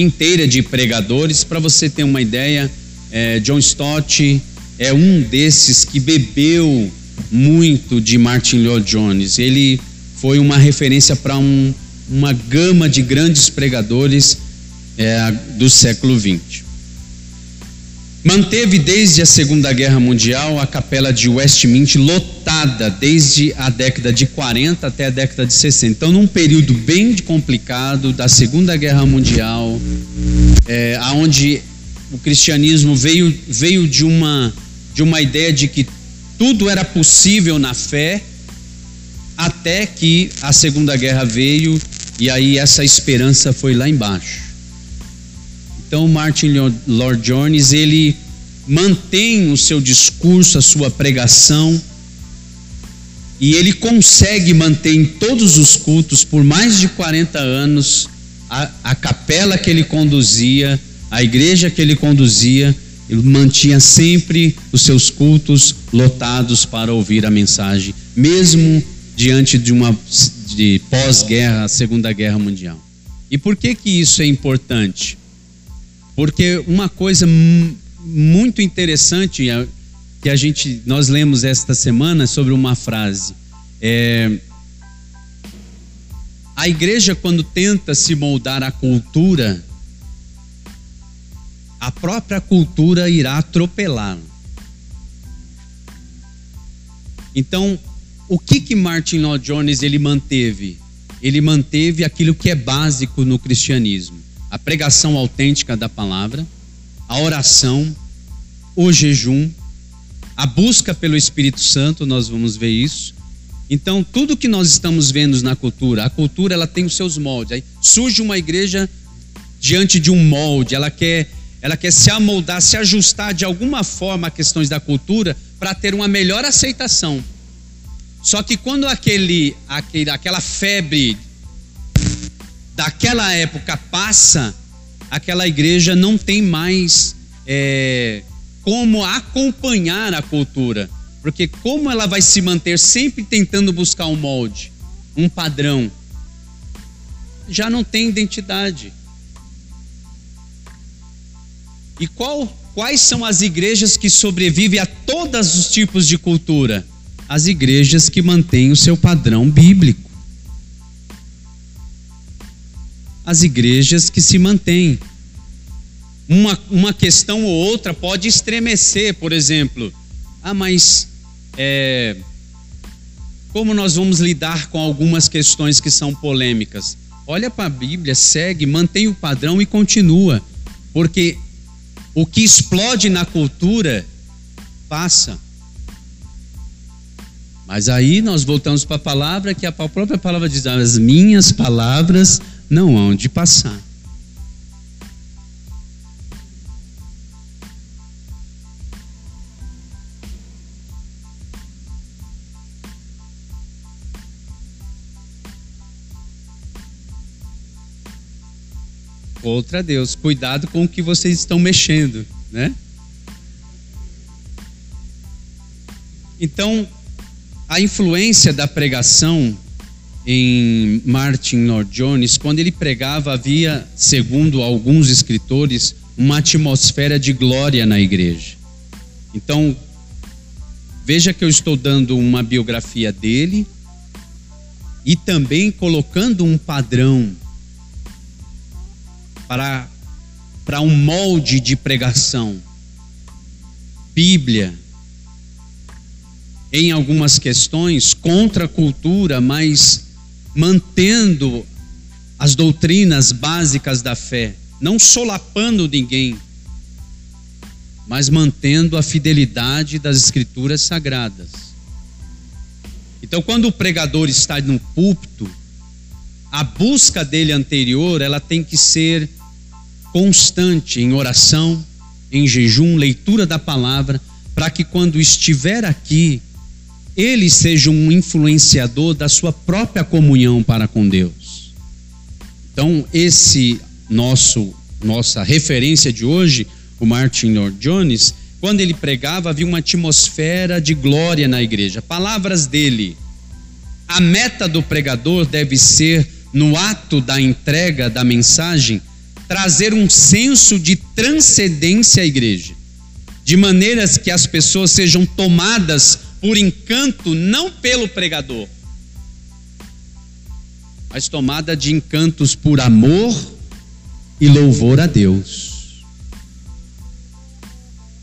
inteira de pregadores. Para você ter uma ideia, é, John Stott é um desses que bebeu muito de Martin Lloyd Jones. Ele foi uma referência para um, uma gama de grandes pregadores é, do século XX. Manteve desde a Segunda Guerra Mundial a capela de Westminster lotada desde a década de 40 até a década de 60. Então, num período bem complicado da Segunda Guerra Mundial, é, onde o cristianismo veio, veio de, uma, de uma ideia de que tudo era possível na fé, até que a Segunda Guerra veio e aí essa esperança foi lá embaixo. Então Martin Lord Jones ele mantém o seu discurso, a sua pregação e ele consegue manter em todos os cultos por mais de 40 anos a, a capela que ele conduzia, a igreja que ele conduzia, ele mantinha sempre os seus cultos lotados para ouvir a mensagem, mesmo diante de uma de pós-guerra, Segunda Guerra Mundial. E por que que isso é importante? Porque uma coisa muito interessante que a gente nós lemos esta semana sobre uma frase é, a igreja quando tenta se moldar à cultura a própria cultura irá atropelá-la. Então, o que que Martin Lloyd Jones ele manteve? Ele manteve aquilo que é básico no cristianismo a pregação autêntica da palavra, a oração, o jejum, a busca pelo Espírito Santo, nós vamos ver isso. Então, tudo que nós estamos vendo na cultura, a cultura ela tem os seus moldes. Aí surge uma igreja diante de um molde, ela quer, ela quer se amoldar, se ajustar de alguma forma a questões da cultura para ter uma melhor aceitação. Só que quando aquele, aquele, aquela febre daquela época passa, aquela igreja não tem mais é, como acompanhar a cultura. Porque como ela vai se manter sempre tentando buscar um molde, um padrão, já não tem identidade. E qual, quais são as igrejas que sobrevivem a todos os tipos de cultura? As igrejas que mantêm o seu padrão bíblico. As igrejas que se mantêm. Uma, uma questão ou outra pode estremecer, por exemplo. Ah, mas é, como nós vamos lidar com algumas questões que são polêmicas? Olha para a Bíblia, segue, mantém o padrão e continua. Porque o que explode na cultura passa. Mas aí nós voltamos para a palavra, que a própria palavra diz: as minhas palavras não hão de passar. Outra Deus, cuidado com o que vocês estão mexendo, né? Então, a influência da pregação em Martin Lord Jones, quando ele pregava, havia, segundo alguns escritores, uma atmosfera de glória na igreja. Então, veja que eu estou dando uma biografia dele e também colocando um padrão para, para um molde de pregação. Bíblia, em algumas questões, contra a cultura, mas mantendo as doutrinas básicas da fé, não solapando ninguém, mas mantendo a fidelidade das escrituras sagradas. Então, quando o pregador está no púlpito, a busca dele anterior, ela tem que ser constante em oração, em jejum, leitura da palavra, para que quando estiver aqui, ele seja um influenciador da sua própria comunhão para com Deus. Então, esse nosso nossa referência de hoje, o Martin Lord Jones, quando ele pregava, havia uma atmosfera de glória na igreja. Palavras dele. A meta do pregador deve ser, no ato da entrega da mensagem, trazer um senso de transcendência à igreja, de maneiras que as pessoas sejam tomadas por encanto não pelo pregador, mas tomada de encantos por amor e louvor a Deus.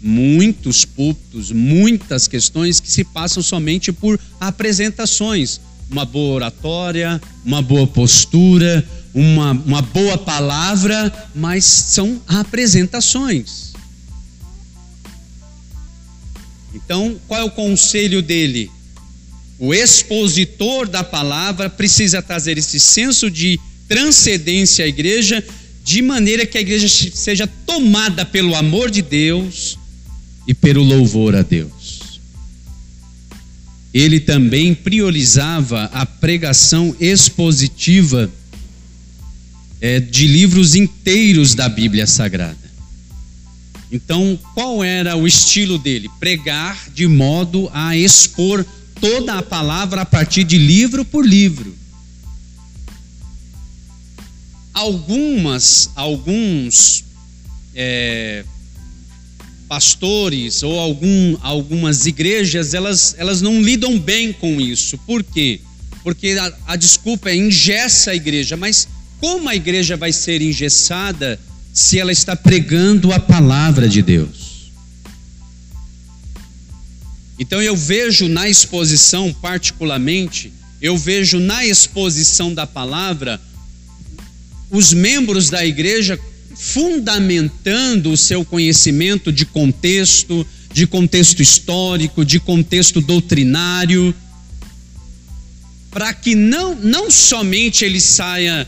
Muitos púlpitos, muitas questões que se passam somente por apresentações, uma boa oratória, uma boa postura, uma, uma boa palavra, mas são apresentações. Então, qual é o conselho dele? O expositor da palavra precisa trazer esse senso de transcendência à igreja, de maneira que a igreja seja tomada pelo amor de Deus e pelo louvor a Deus. Ele também priorizava a pregação expositiva é, de livros inteiros da Bíblia Sagrada. Então, qual era o estilo dele? Pregar de modo a expor toda a palavra a partir de livro por livro. Algumas, alguns é, pastores ou algum, algumas igrejas, elas, elas não lidam bem com isso. Por quê? Porque a, a desculpa é engessa a igreja, mas como a igreja vai ser engessada se ela está pregando a palavra de Deus. Então eu vejo na exposição, particularmente, eu vejo na exposição da palavra os membros da igreja fundamentando o seu conhecimento de contexto, de contexto histórico, de contexto doutrinário, para que não, não somente ele saia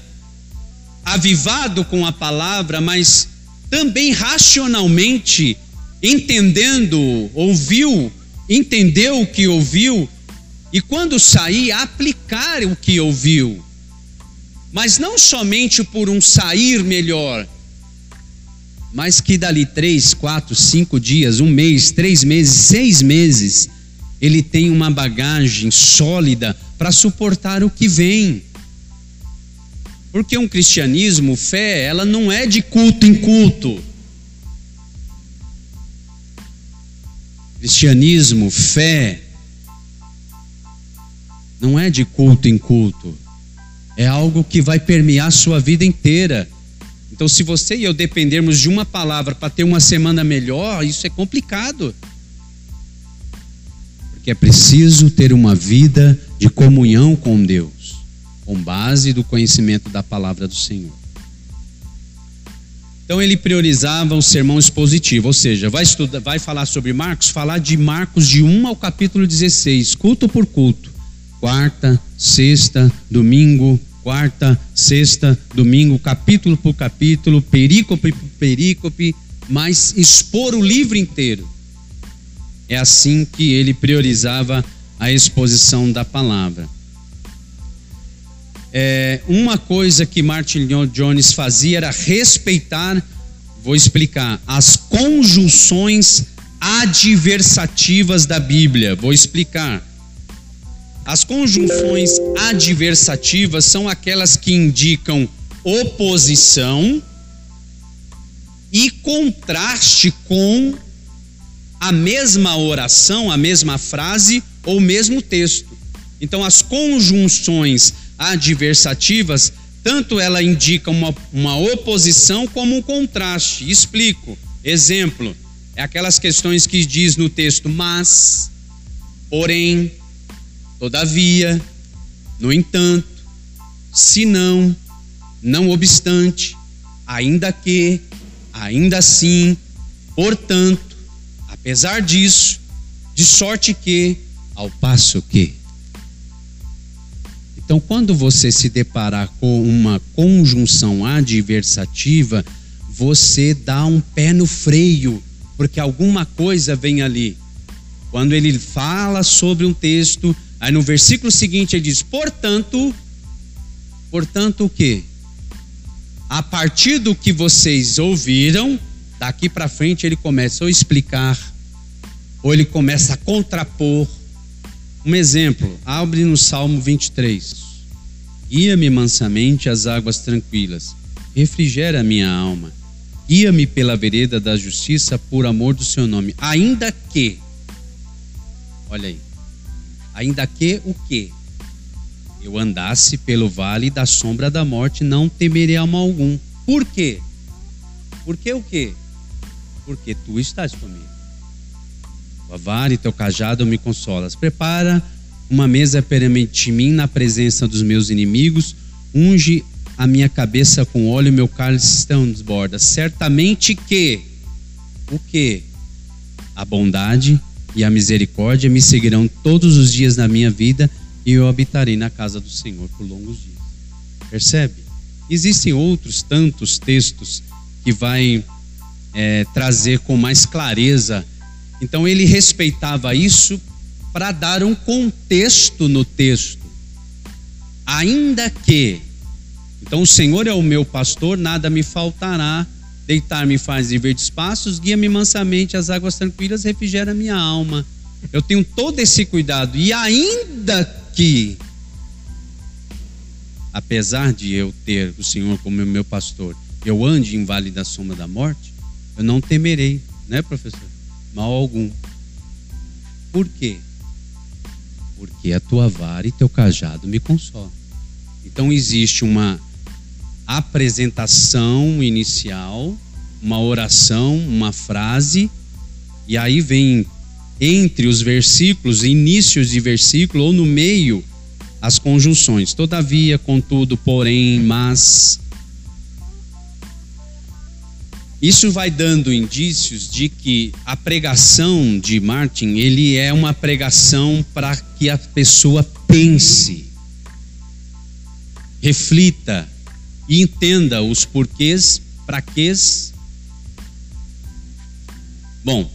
avivado com a palavra, mas também racionalmente entendendo, ouviu, entendeu o que ouviu e quando sair aplicar o que ouviu. Mas não somente por um sair melhor, mas que dali três, quatro, cinco dias, um mês, três meses, seis meses, ele tem uma bagagem sólida para suportar o que vem. Porque um cristianismo, fé, ela não é de culto em culto. Cristianismo, fé, não é de culto em culto. É algo que vai permear a sua vida inteira. Então, se você e eu dependermos de uma palavra para ter uma semana melhor, isso é complicado. Porque é preciso ter uma vida de comunhão com Deus com base do conhecimento da palavra do Senhor. Então ele priorizava o sermão expositivo, ou seja, vai estudar, vai falar sobre Marcos, falar de Marcos de 1 ao capítulo 16, culto por culto. Quarta, sexta, domingo, quarta, sexta, domingo, capítulo por capítulo, perícope por perícope, mas expor o livro inteiro. É assim que ele priorizava a exposição da palavra. É, uma coisa que Martin Jones fazia era respeitar, vou explicar, as conjunções adversativas da Bíblia. Vou explicar. As conjunções adversativas são aquelas que indicam oposição e contraste com a mesma oração, a mesma frase ou mesmo texto. Então, as conjunções adversativas, tanto ela indica uma, uma oposição como um contraste. Explico. Exemplo, é aquelas questões que diz no texto, mas, porém, todavia, no entanto, se não, não obstante, ainda que, ainda assim, portanto, apesar disso, de sorte que, ao passo que. Então, quando você se deparar com uma conjunção adversativa, você dá um pé no freio, porque alguma coisa vem ali. Quando ele fala sobre um texto, aí no versículo seguinte ele diz: "Portanto, portanto o quê? A partir do que vocês ouviram, daqui para frente ele começa a explicar, ou ele começa a contrapor, um exemplo, abre no Salmo 23. Guia-me mansamente às águas tranquilas. refrigera minha alma. Guia-me pela vereda da justiça por amor do seu nome. Ainda que, olha aí, ainda que o que? Eu andasse pelo vale da sombra da morte, não temerei mal algum. Por quê? Porque o quê? Porque tu estás comigo. Tua vara e teu cajado me consolas. Prepara uma mesa perante mim na presença dos meus inimigos. Unge a minha cabeça com óleo, meu cálice estão desborda. Certamente que o que? A bondade e a misericórdia me seguirão todos os dias da minha vida e eu habitarei na casa do Senhor por longos dias. Percebe? Existem outros tantos textos que vai é, trazer com mais clareza. Então ele respeitava isso para dar um contexto no texto. Ainda que então o Senhor é o meu pastor, nada me faltará. Deitar-me faz de verdes passos, guia-me mansamente às águas tranquilas, refrigera minha alma. Eu tenho todo esse cuidado. E ainda que, apesar de eu ter o Senhor como meu pastor, eu ande em vale da sombra da morte, eu não temerei, né, professor? Mal algum. Por quê? Porque a tua vara e teu cajado me consolam. Então existe uma apresentação inicial, uma oração, uma frase, e aí vem entre os versículos, inícios de versículo ou no meio, as conjunções. Todavia, contudo, porém, mas. Isso vai dando indícios de que a pregação de Martin, ele é uma pregação para que a pessoa pense, reflita, e entenda os porquês, para quês. Bom,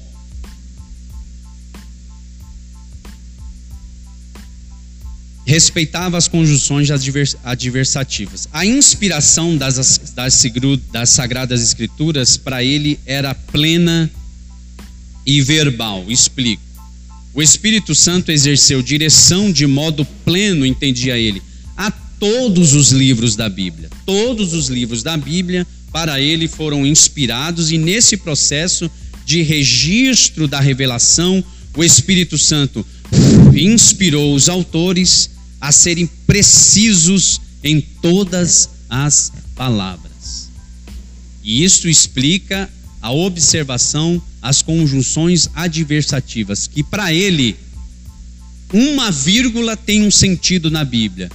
respeitava as conjunções adversativas. A inspiração das, das, das Sagradas Escrituras para ele era plena e verbal. Explico. O Espírito Santo exerceu direção de modo pleno, entendia ele, a todos os livros da Bíblia. Todos os livros da Bíblia para ele foram inspirados e nesse processo de registro da revelação, o Espírito Santo inspirou os autores a serem precisos em todas as palavras. E isso explica a observação, as conjunções adversativas, que para ele uma vírgula tem um sentido na Bíblia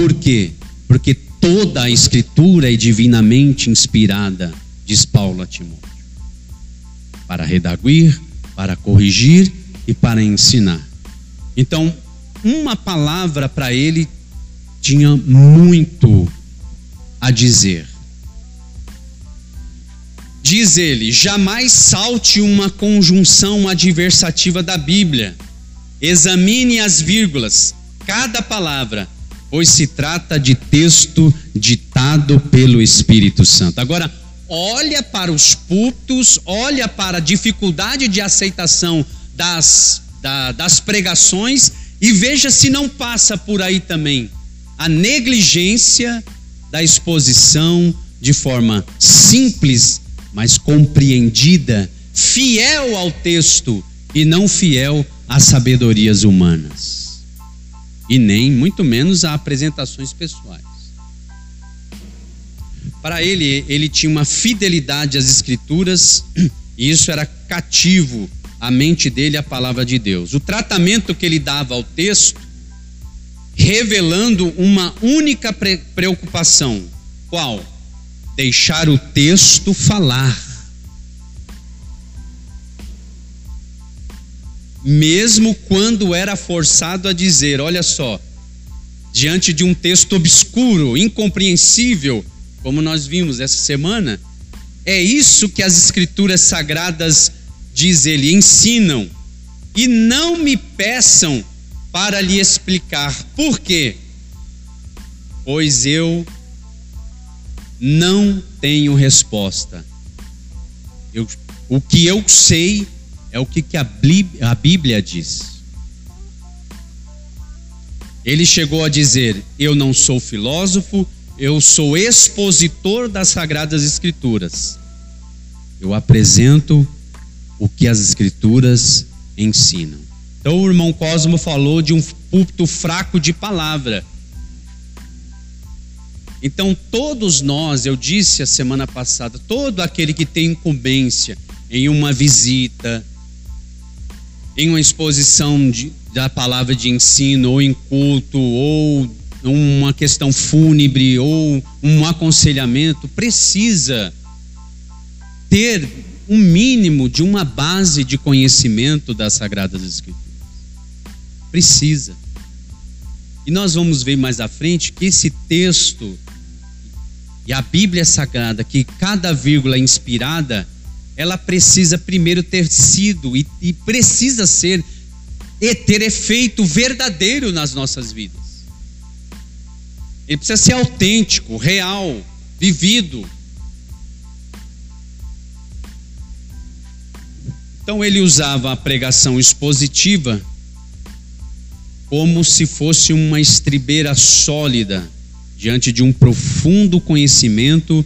por quê? Porque toda a escritura é divinamente inspirada, diz Paulo a Timóteo, para redaguir, para corrigir e para ensinar. Então, uma palavra para ele tinha muito a dizer. Diz ele: jamais salte uma conjunção adversativa da Bíblia. Examine as vírgulas, cada palavra pois se trata de texto ditado pelo Espírito Santo. Agora, olha para os púlpitos, olha para a dificuldade de aceitação das, da, das pregações e veja se não passa por aí também a negligência da exposição de forma simples, mas compreendida, fiel ao texto e não fiel às sabedorias humanas e nem muito menos a apresentações pessoais. Para ele, ele tinha uma fidelidade às escrituras e isso era cativo à mente dele a palavra de Deus. O tratamento que ele dava ao texto revelando uma única preocupação, qual? Deixar o texto falar mesmo quando era forçado a dizer: olha só, diante de um texto obscuro, incompreensível, como nós vimos essa semana, é isso que as escrituras sagradas, diz ele, ensinam. E não me peçam para lhe explicar. Por quê? Pois eu não tenho resposta. Eu, o que eu sei é o que, que a Bíblia diz. Ele chegou a dizer: Eu não sou filósofo eu sou expositor das Sagradas Escrituras. Eu apresento o que as Escrituras ensinam. Então o irmão Cosmo falou de um púlpito fraco de palavra. Então todos nós, eu disse a semana passada, todo aquele que tem incumbência em uma visita, em uma exposição de, da palavra de ensino, ou em culto, ou uma questão fúnebre, ou um aconselhamento, precisa ter um mínimo de uma base de conhecimento das Sagradas Escrituras. Precisa. E nós vamos ver mais à frente que esse texto e a Bíblia Sagrada, que cada vírgula é inspirada, ela precisa primeiro ter sido e, e precisa ser e ter efeito verdadeiro nas nossas vidas. Ele precisa ser autêntico, real, vivido. Então ele usava a pregação expositiva como se fosse uma estribeira sólida diante de um profundo conhecimento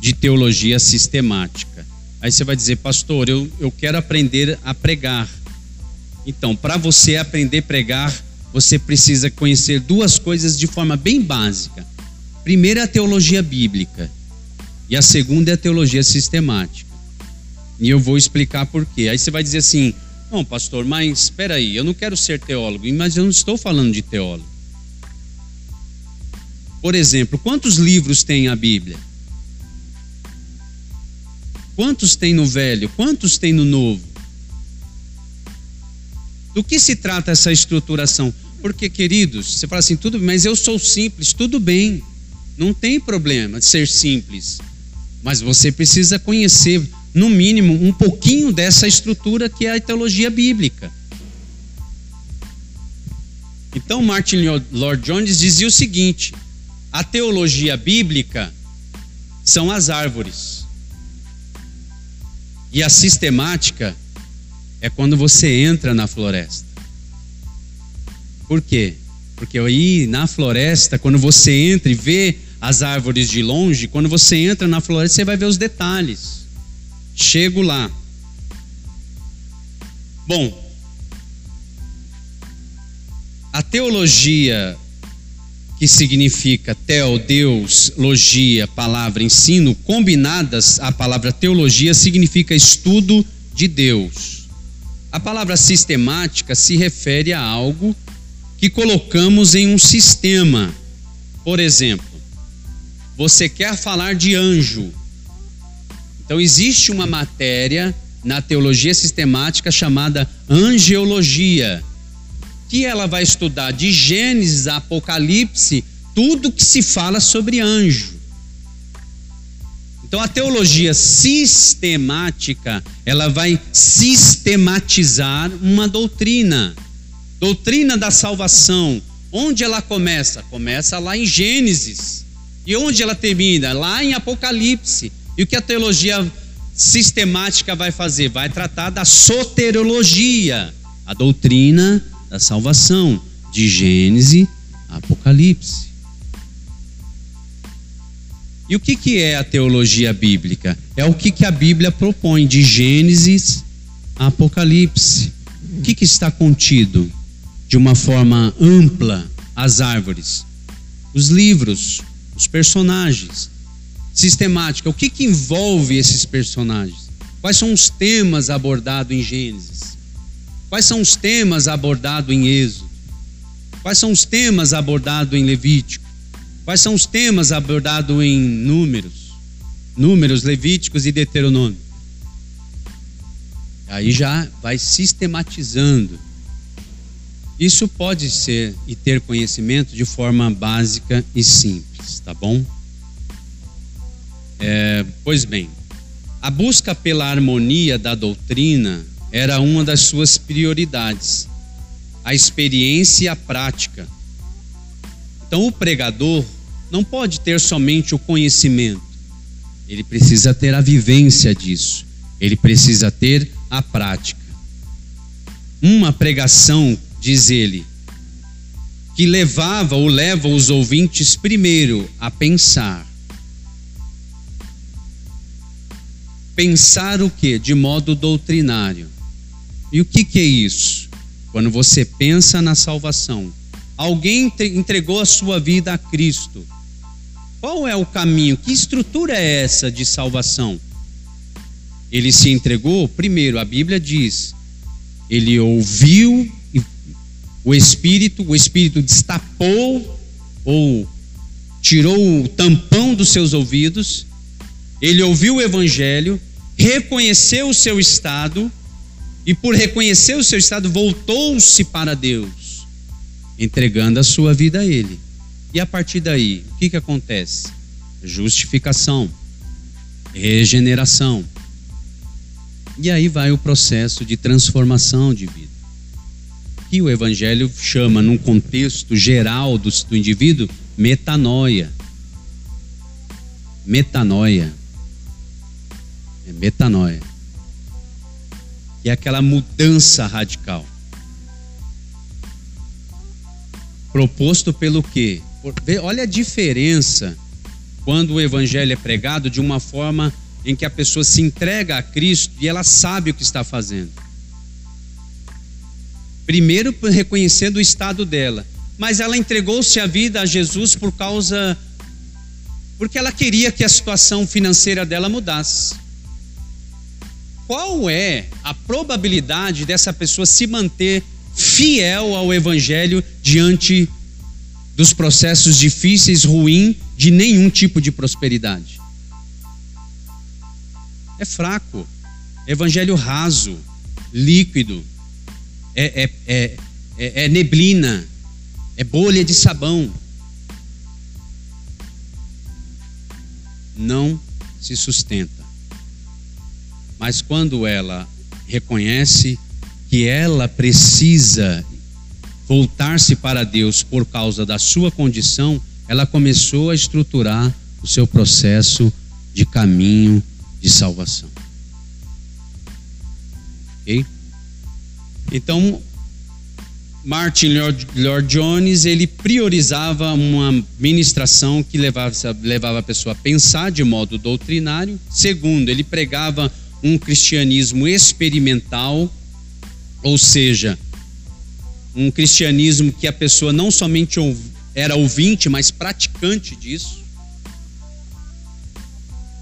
de teologia sistemática. Aí você vai dizer, pastor, eu, eu quero aprender a pregar. Então, para você aprender a pregar, você precisa conhecer duas coisas de forma bem básica. Primeiro é a teologia bíblica, e a segunda é a teologia sistemática. E eu vou explicar por quê. Aí você vai dizer assim: "Bom, pastor, mas espera aí, eu não quero ser teólogo, mas eu não estou falando de teólogo". Por exemplo, quantos livros tem a Bíblia? Quantos tem no Velho? Quantos tem no Novo? Do que se trata essa estruturação? Porque, queridos, você fala assim, tudo bem, mas eu sou simples, tudo bem. Não tem problema de ser simples. Mas você precisa conhecer no mínimo, um pouquinho dessa estrutura que é a teologia bíblica. Então, Martin Lord Jones dizia o seguinte: a teologia bíblica são as árvores, e a sistemática é quando você entra na floresta. Por quê? Porque aí na floresta, quando você entra e vê as árvores de longe, quando você entra na floresta, você vai ver os detalhes. Chego lá. Bom, a teologia que significa teo, Deus, logia, palavra, ensino, combinadas, a palavra teologia significa estudo de Deus. A palavra sistemática se refere a algo que colocamos em um sistema. Por exemplo, você quer falar de anjo, então, existe uma matéria na teologia sistemática chamada angeologia, que ela vai estudar de Gênesis a Apocalipse tudo que se fala sobre anjo. Então, a teologia sistemática, ela vai sistematizar uma doutrina. Doutrina da salvação. Onde ela começa? Começa lá em Gênesis. E onde ela termina? Lá em Apocalipse. E o que a teologia sistemática vai fazer? Vai tratar da soterologia, a doutrina da salvação, de Gênesis a Apocalipse. E o que, que é a teologia bíblica? É o que, que a Bíblia propõe, de Gênesis a Apocalipse. O que, que está contido de uma forma ampla as árvores? Os livros, os personagens, sistemática. O que, que envolve esses personagens? Quais são os temas abordados em Gênesis? Quais são os temas abordados em Êxodo? Quais são os temas abordados em Levítico? Quais são os temas abordados em Números? Números, Levíticos e Deuteronômio. Aí já vai sistematizando. Isso pode ser e ter conhecimento de forma básica e simples, tá bom? É, pois bem, a busca pela harmonia da doutrina era uma das suas prioridades, a experiência e a prática. Então, o pregador não pode ter somente o conhecimento, ele precisa ter a vivência disso, ele precisa ter a prática. Uma pregação, diz ele, que levava ou leva os ouvintes primeiro a pensar. Pensar o que? De modo doutrinário. E o que, que é isso? Quando você pensa na salvação, alguém entregou a sua vida a Cristo. Qual é o caminho? Que estrutura é essa de salvação? Ele se entregou, primeiro, a Bíblia diz, ele ouviu o Espírito, o Espírito destapou ou tirou o tampão dos seus ouvidos, ele ouviu o Evangelho, reconheceu o seu estado e, por reconhecer o seu estado, voltou-se para Deus, entregando a sua vida a Ele. E a partir daí, o que, que acontece? Justificação, regeneração. E aí vai o processo de transformação de vida. Que o Evangelho chama, num contexto geral do, do indivíduo, metanoia. Metanoia. É metanoia. Que é aquela mudança radical. Proposto pelo quê? Olha a diferença quando o evangelho é pregado de uma forma em que a pessoa se entrega a Cristo e ela sabe o que está fazendo. Primeiro, reconhecendo o estado dela, mas ela entregou-se a vida a Jesus por causa. porque ela queria que a situação financeira dela mudasse. Qual é a probabilidade dessa pessoa se manter fiel ao Evangelho diante dos processos difíceis, ruins, de nenhum tipo de prosperidade? é fraco. Evangelho raso, líquido, é, é, é, é, é neblina, é bolha de sabão. Não se sustenta. Mas quando ela reconhece que ela precisa voltar-se para Deus por causa da sua condição, ela começou a estruturar o seu processo de caminho de salvação. Ok? Então, Martin Lord, Jones ele priorizava uma ministração que levava, levava a pessoa a pensar de modo doutrinário. Segundo, ele pregava um cristianismo experimental, ou seja, um cristianismo que a pessoa não somente era ouvinte, mas praticante disso.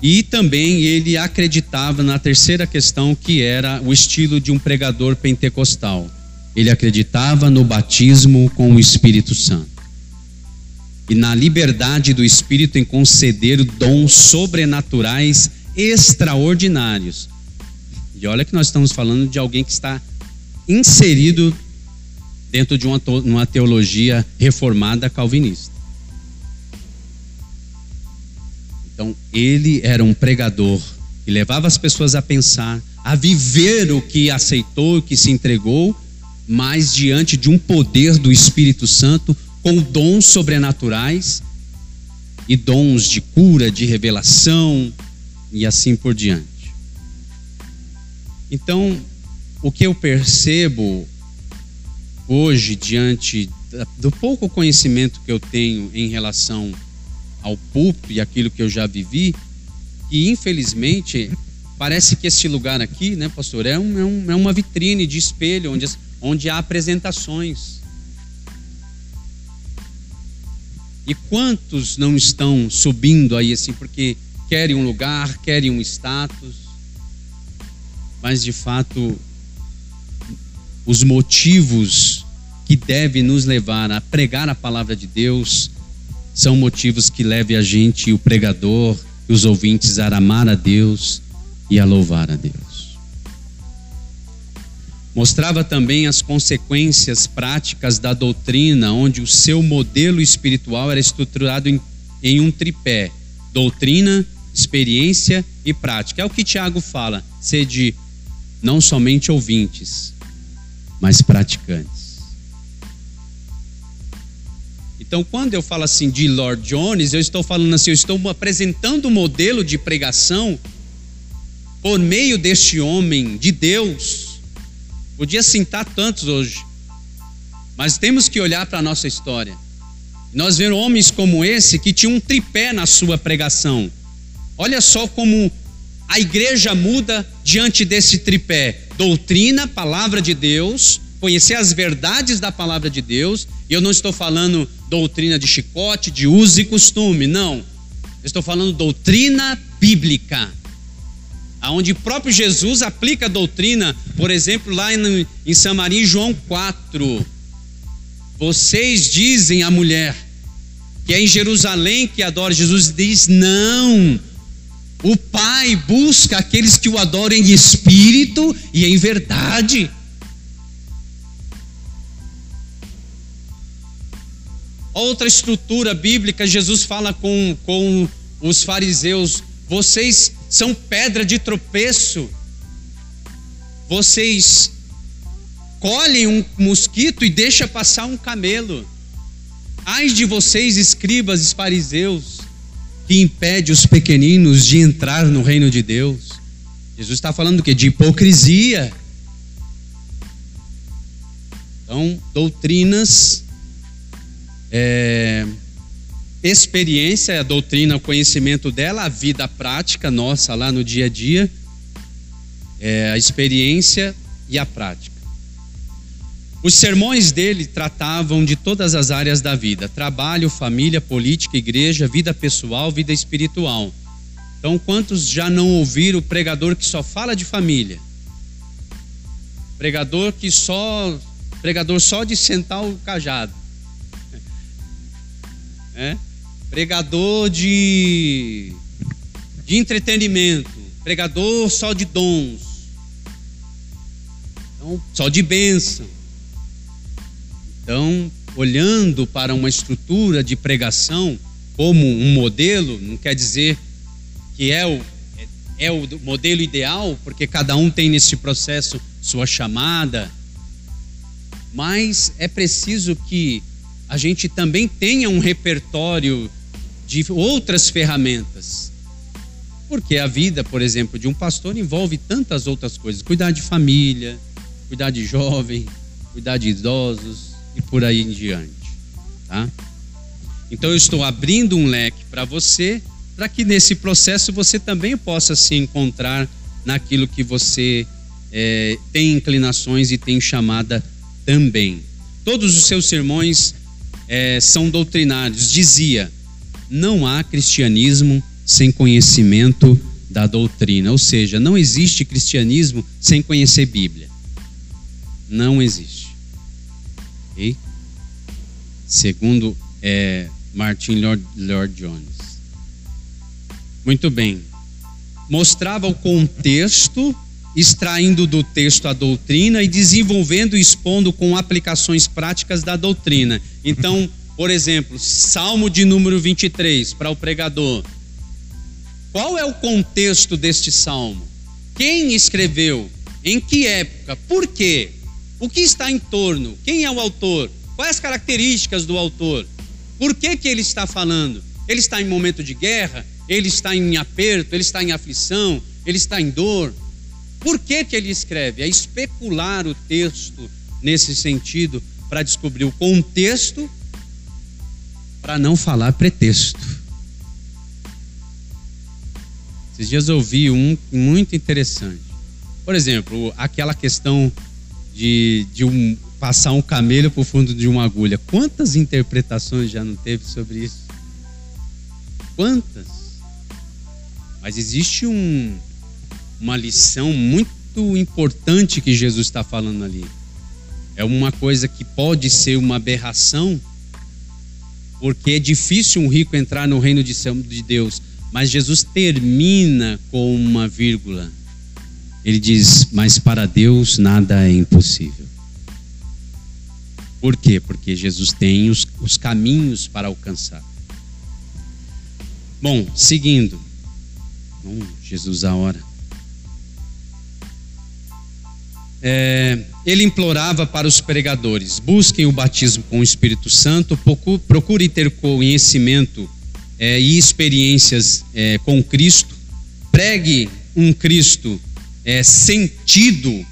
E também ele acreditava na terceira questão, que era o estilo de um pregador pentecostal. Ele acreditava no batismo com o Espírito Santo e na liberdade do Espírito em conceder dons sobrenaturais extraordinários. E olha que nós estamos falando de alguém que está inserido dentro de uma, teologia reformada calvinista. Então, ele era um pregador que levava as pessoas a pensar, a viver o que aceitou, o que se entregou, mas diante de um poder do Espírito Santo, com dons sobrenaturais e dons de cura, de revelação e assim por diante. Então, o que eu percebo hoje, diante do pouco conhecimento que eu tenho em relação ao púlpito e aquilo que eu já vivi, e infelizmente parece que este lugar aqui, né, pastor, é, um, é, um, é uma vitrine de espelho onde, onde há apresentações. E quantos não estão subindo aí assim porque querem um lugar, querem um status, mas de fato os motivos que devem nos levar a pregar a palavra de Deus, são motivos que levem a gente, o pregador e os ouvintes a amar a Deus e a louvar a Deus. Mostrava também as consequências práticas da doutrina, onde o seu modelo espiritual era estruturado em, em um tripé: doutrina, experiência e prática. É o que Tiago fala: sede não somente ouvintes, mas praticantes. Então, quando eu falo assim de Lord Jones, eu estou falando assim, eu estou apresentando um modelo de pregação por meio deste homem de Deus. Podia citar tantos hoje. Mas temos que olhar para a nossa história. Nós vemos homens como esse que tinham um tripé na sua pregação. Olha só como a igreja muda diante desse tripé: doutrina, palavra de Deus, conhecer as verdades da palavra de Deus. E eu não estou falando doutrina de chicote, de uso e costume, não. Estou falando doutrina bíblica. Aonde o próprio Jesus aplica a doutrina, por exemplo, lá em, em Samaria, João 4. Vocês dizem à mulher que é em Jerusalém que adora Jesus, diz: não, o Pai busca aqueles que o adoram em espírito e em verdade. Outra estrutura bíblica, Jesus fala com, com os fariseus: vocês são pedra de tropeço, vocês colhem um mosquito e deixa passar um camelo. Ai de vocês, escribas e fariseus, que impede os pequeninos de entrar no reino de Deus. Jesus está falando do que? De hipocrisia. Então, doutrinas, é, experiência, a doutrina, o conhecimento dela, a vida prática nossa lá no dia a dia, é, a experiência e a prática. Os sermões dele tratavam de todas as áreas da vida: trabalho, família, política, igreja, vida pessoal, vida espiritual. Então, quantos já não ouviram o pregador que só fala de família? Pregador que só pregador só de sentar o cajado. É? Pregador de de entretenimento, pregador só de dons. Então, só de bênção. Então, olhando para uma estrutura de pregação como um modelo, não quer dizer que é o, é o modelo ideal, porque cada um tem nesse processo sua chamada, mas é preciso que a gente também tenha um repertório de outras ferramentas. Porque a vida, por exemplo, de um pastor envolve tantas outras coisas: cuidar de família, cuidar de jovem, cuidar de idosos, e por aí em diante, tá? Então eu estou abrindo um leque para você, para que nesse processo você também possa se encontrar naquilo que você é, tem inclinações e tem chamada também. Todos os seus sermões é, são doutrinários. Dizia: não há cristianismo sem conhecimento da doutrina, ou seja, não existe cristianismo sem conhecer Bíblia. Não existe. Okay? Segundo é, Martin Lord, Lord Jones. Muito bem. Mostrava o contexto, extraindo do texto a doutrina e desenvolvendo e expondo com aplicações práticas da doutrina. Então, por exemplo, Salmo de número 23 para o pregador. Qual é o contexto deste salmo? Quem escreveu? Em que época? Por quê? O que está em torno? Quem é o autor? Quais as características do autor? Por que, que ele está falando? Ele está em momento de guerra? Ele está em aperto? Ele está em aflição? Ele está em dor? Por que, que ele escreve? É especular o texto nesse sentido para descobrir o contexto, para não falar pretexto. Esses dias eu ouvi um muito interessante. Por exemplo, aquela questão de, de um, passar um camelo por fundo de uma agulha. Quantas interpretações já não teve sobre isso? Quantas? Mas existe um, uma lição muito importante que Jesus está falando ali. É uma coisa que pode ser uma aberração, porque é difícil um rico entrar no reino de Deus. Mas Jesus termina com uma vírgula ele diz: Mas para Deus nada é impossível. Por quê? Porque Jesus tem os, os caminhos para alcançar. Bom, seguindo. Bom, Jesus a hora. É, ele implorava para os pregadores: busquem o batismo com o Espírito Santo, procurem ter conhecimento é, e experiências é, com Cristo, pregue um Cristo é, sentido,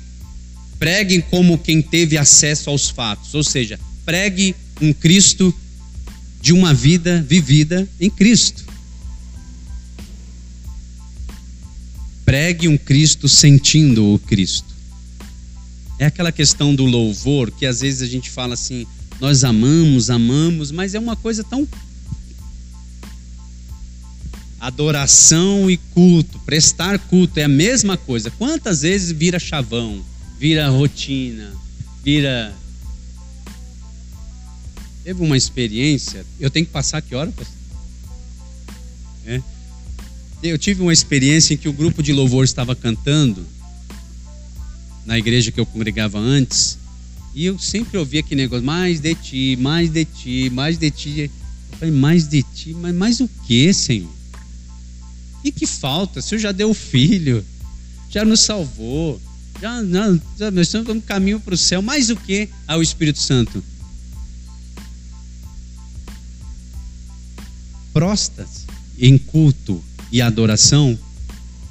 preguem como quem teve acesso aos fatos, ou seja, Pregue um Cristo de uma vida vivida em Cristo. Pregue um Cristo sentindo o Cristo. É aquela questão do louvor que às vezes a gente fala assim, nós amamos, amamos, mas é uma coisa tão adoração e culto, prestar culto é a mesma coisa. Quantas vezes vira chavão, vira rotina, vira. Teve uma experiência, eu tenho que passar que hora? É. Eu tive uma experiência em que o grupo de louvor estava cantando na igreja que eu congregava antes, e eu sempre ouvia aquele negócio, mais de ti, mais de ti, mais de ti. Eu falei, mais de ti, mas mais o que, Senhor? E que falta? O Senhor já deu o filho, já nos salvou, já, não, já nós estamos no caminho para o céu. Mais o que ao Espírito Santo? Prostas em culto e adoração,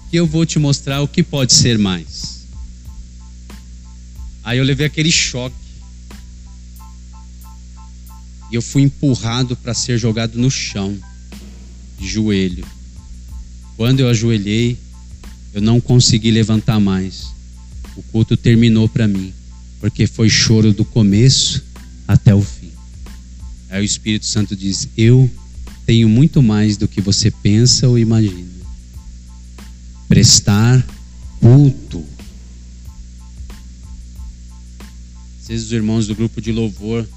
que eu vou te mostrar o que pode ser mais. Aí eu levei aquele choque. E eu fui empurrado para ser jogado no chão, de joelho. Quando eu ajoelhei, eu não consegui levantar mais. O culto terminou para mim, porque foi choro do começo até o fim. Aí o Espírito Santo diz: Eu tenho muito mais do que você pensa ou imagina. Prestar culto. Às vezes os irmãos do grupo de louvor,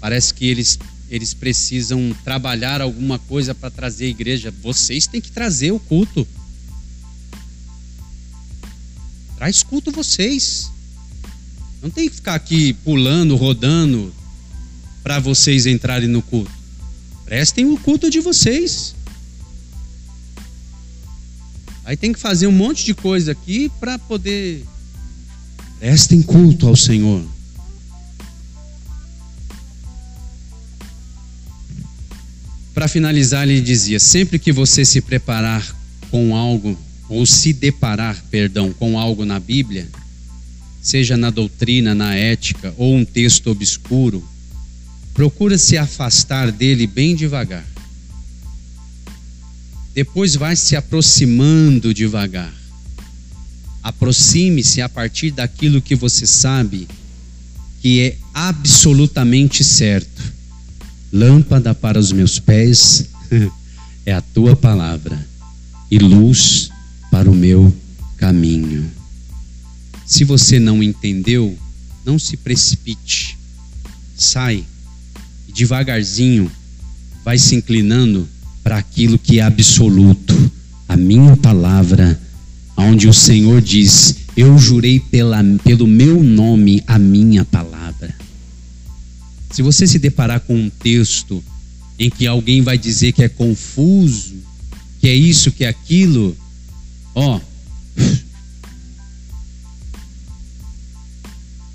parece que eles eles precisam trabalhar alguma coisa para trazer a igreja. Vocês têm que trazer o culto. Traz culto vocês. Não tem que ficar aqui pulando, rodando para vocês entrarem no culto. Prestem o culto de vocês. Aí tem que fazer um monte de coisa aqui para poder. Prestem culto ao Senhor. Para finalizar, ele dizia: sempre que você se preparar com algo, ou se deparar, perdão, com algo na Bíblia, seja na doutrina, na ética ou um texto obscuro, procura se afastar dele bem devagar. Depois vai se aproximando devagar. Aproxime-se a partir daquilo que você sabe que é absolutamente certo Lâmpada para os meus pés é a tua palavra e luz para o meu caminho. Se você não entendeu, não se precipite. Sai e devagarzinho vai se inclinando para aquilo que é absoluto, a minha palavra, onde o Senhor diz: Eu jurei pela, pelo meu nome a minha palavra. Se você se deparar com um texto em que alguém vai dizer que é confuso, que é isso, que é aquilo, ó,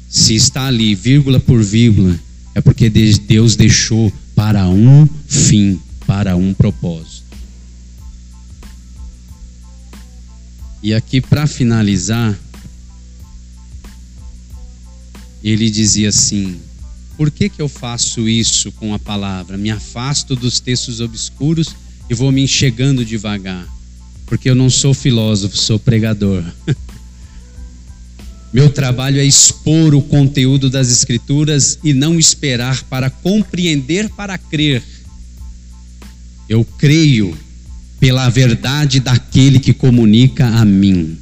se está ali vírgula por vírgula, é porque Deus deixou para um fim, para um propósito. E aqui para finalizar, ele dizia assim: por que, que eu faço isso com a palavra? Me afasto dos textos obscuros e vou me enxergando devagar. Porque eu não sou filósofo, sou pregador. Meu trabalho é expor o conteúdo das Escrituras e não esperar para compreender para crer. Eu creio pela verdade daquele que comunica a mim.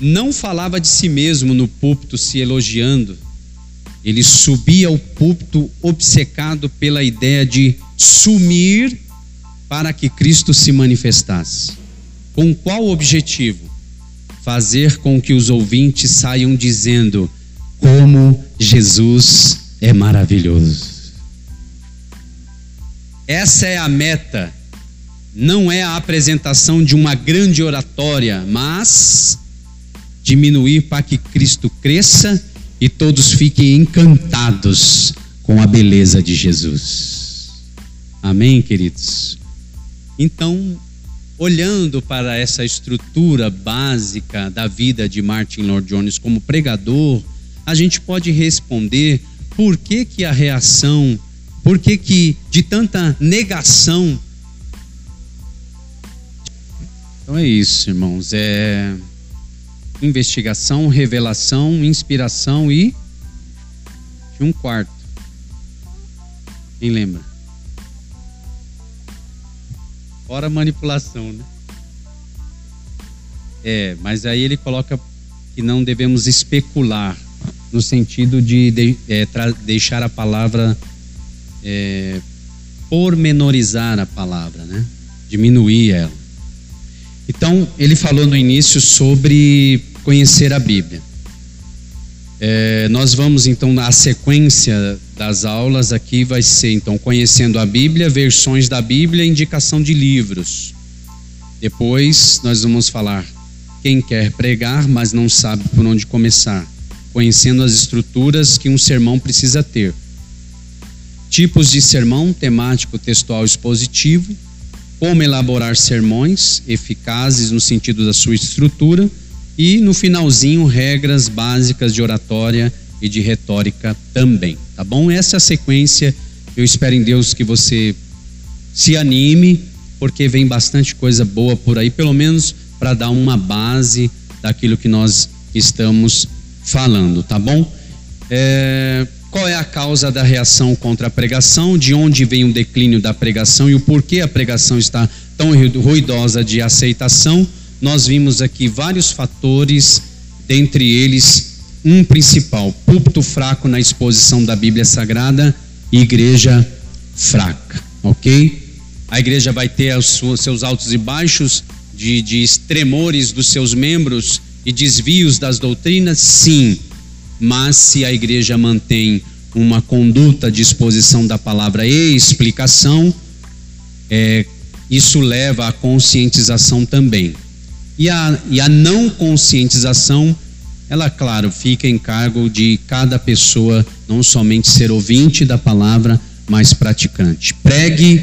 Não falava de si mesmo no púlpito se elogiando. Ele subia ao púlpito obcecado pela ideia de sumir para que Cristo se manifestasse. Com qual objetivo? Fazer com que os ouvintes saiam dizendo como Jesus é maravilhoso. Essa é a meta. Não é a apresentação de uma grande oratória, mas diminuir para que Cristo cresça e todos fiquem encantados com a beleza de Jesus. Amém, queridos? Então, olhando para essa estrutura básica da vida de Martin Lord Jones como pregador, a gente pode responder por que, que a reação, por que, que de tanta negação. Então é isso, irmãos. É investigação, revelação, inspiração e um quarto. Quem lembra? Fora manipulação, né? É, mas aí ele coloca que não devemos especular no sentido de, de é, deixar a palavra é, pormenorizar a palavra, né? Diminuir ela. Então, ele falou no início sobre conhecer a Bíblia. É, nós vamos então na sequência das aulas aqui vai ser então conhecendo a Bíblia, versões da Bíblia, indicação de livros. Depois nós vamos falar quem quer pregar, mas não sabe por onde começar conhecendo as estruturas que um sermão precisa ter. Tipos de sermão, temático, textual, expositivo, como elaborar sermões eficazes no sentido da sua estrutura e no finalzinho regras básicas de oratória e de retórica também, tá bom? Essa é a sequência. Eu espero em Deus que você se anime, porque vem bastante coisa boa por aí, pelo menos para dar uma base daquilo que nós estamos falando, tá bom? É, qual é a causa da reação contra a pregação? De onde vem o declínio da pregação e o porquê a pregação está tão ruidosa de aceitação? Nós vimos aqui vários fatores, dentre eles um principal: púlpito fraco na exposição da Bíblia Sagrada e igreja fraca, ok? A igreja vai ter seus altos e baixos, de, de extremores dos seus membros e desvios das doutrinas? Sim. Mas se a igreja mantém uma conduta de exposição da palavra e explicação, é, isso leva à conscientização também. E a, e a não conscientização, ela, claro, fica em cargo de cada pessoa, não somente ser ouvinte da palavra, mas praticante. Pregue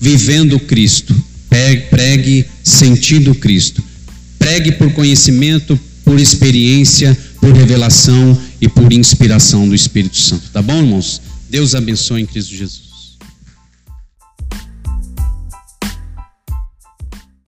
vivendo Cristo, pregue sentindo Cristo. Pregue por conhecimento, por experiência, por revelação e por inspiração do Espírito Santo. Tá bom, irmãos? Deus abençoe em Cristo Jesus.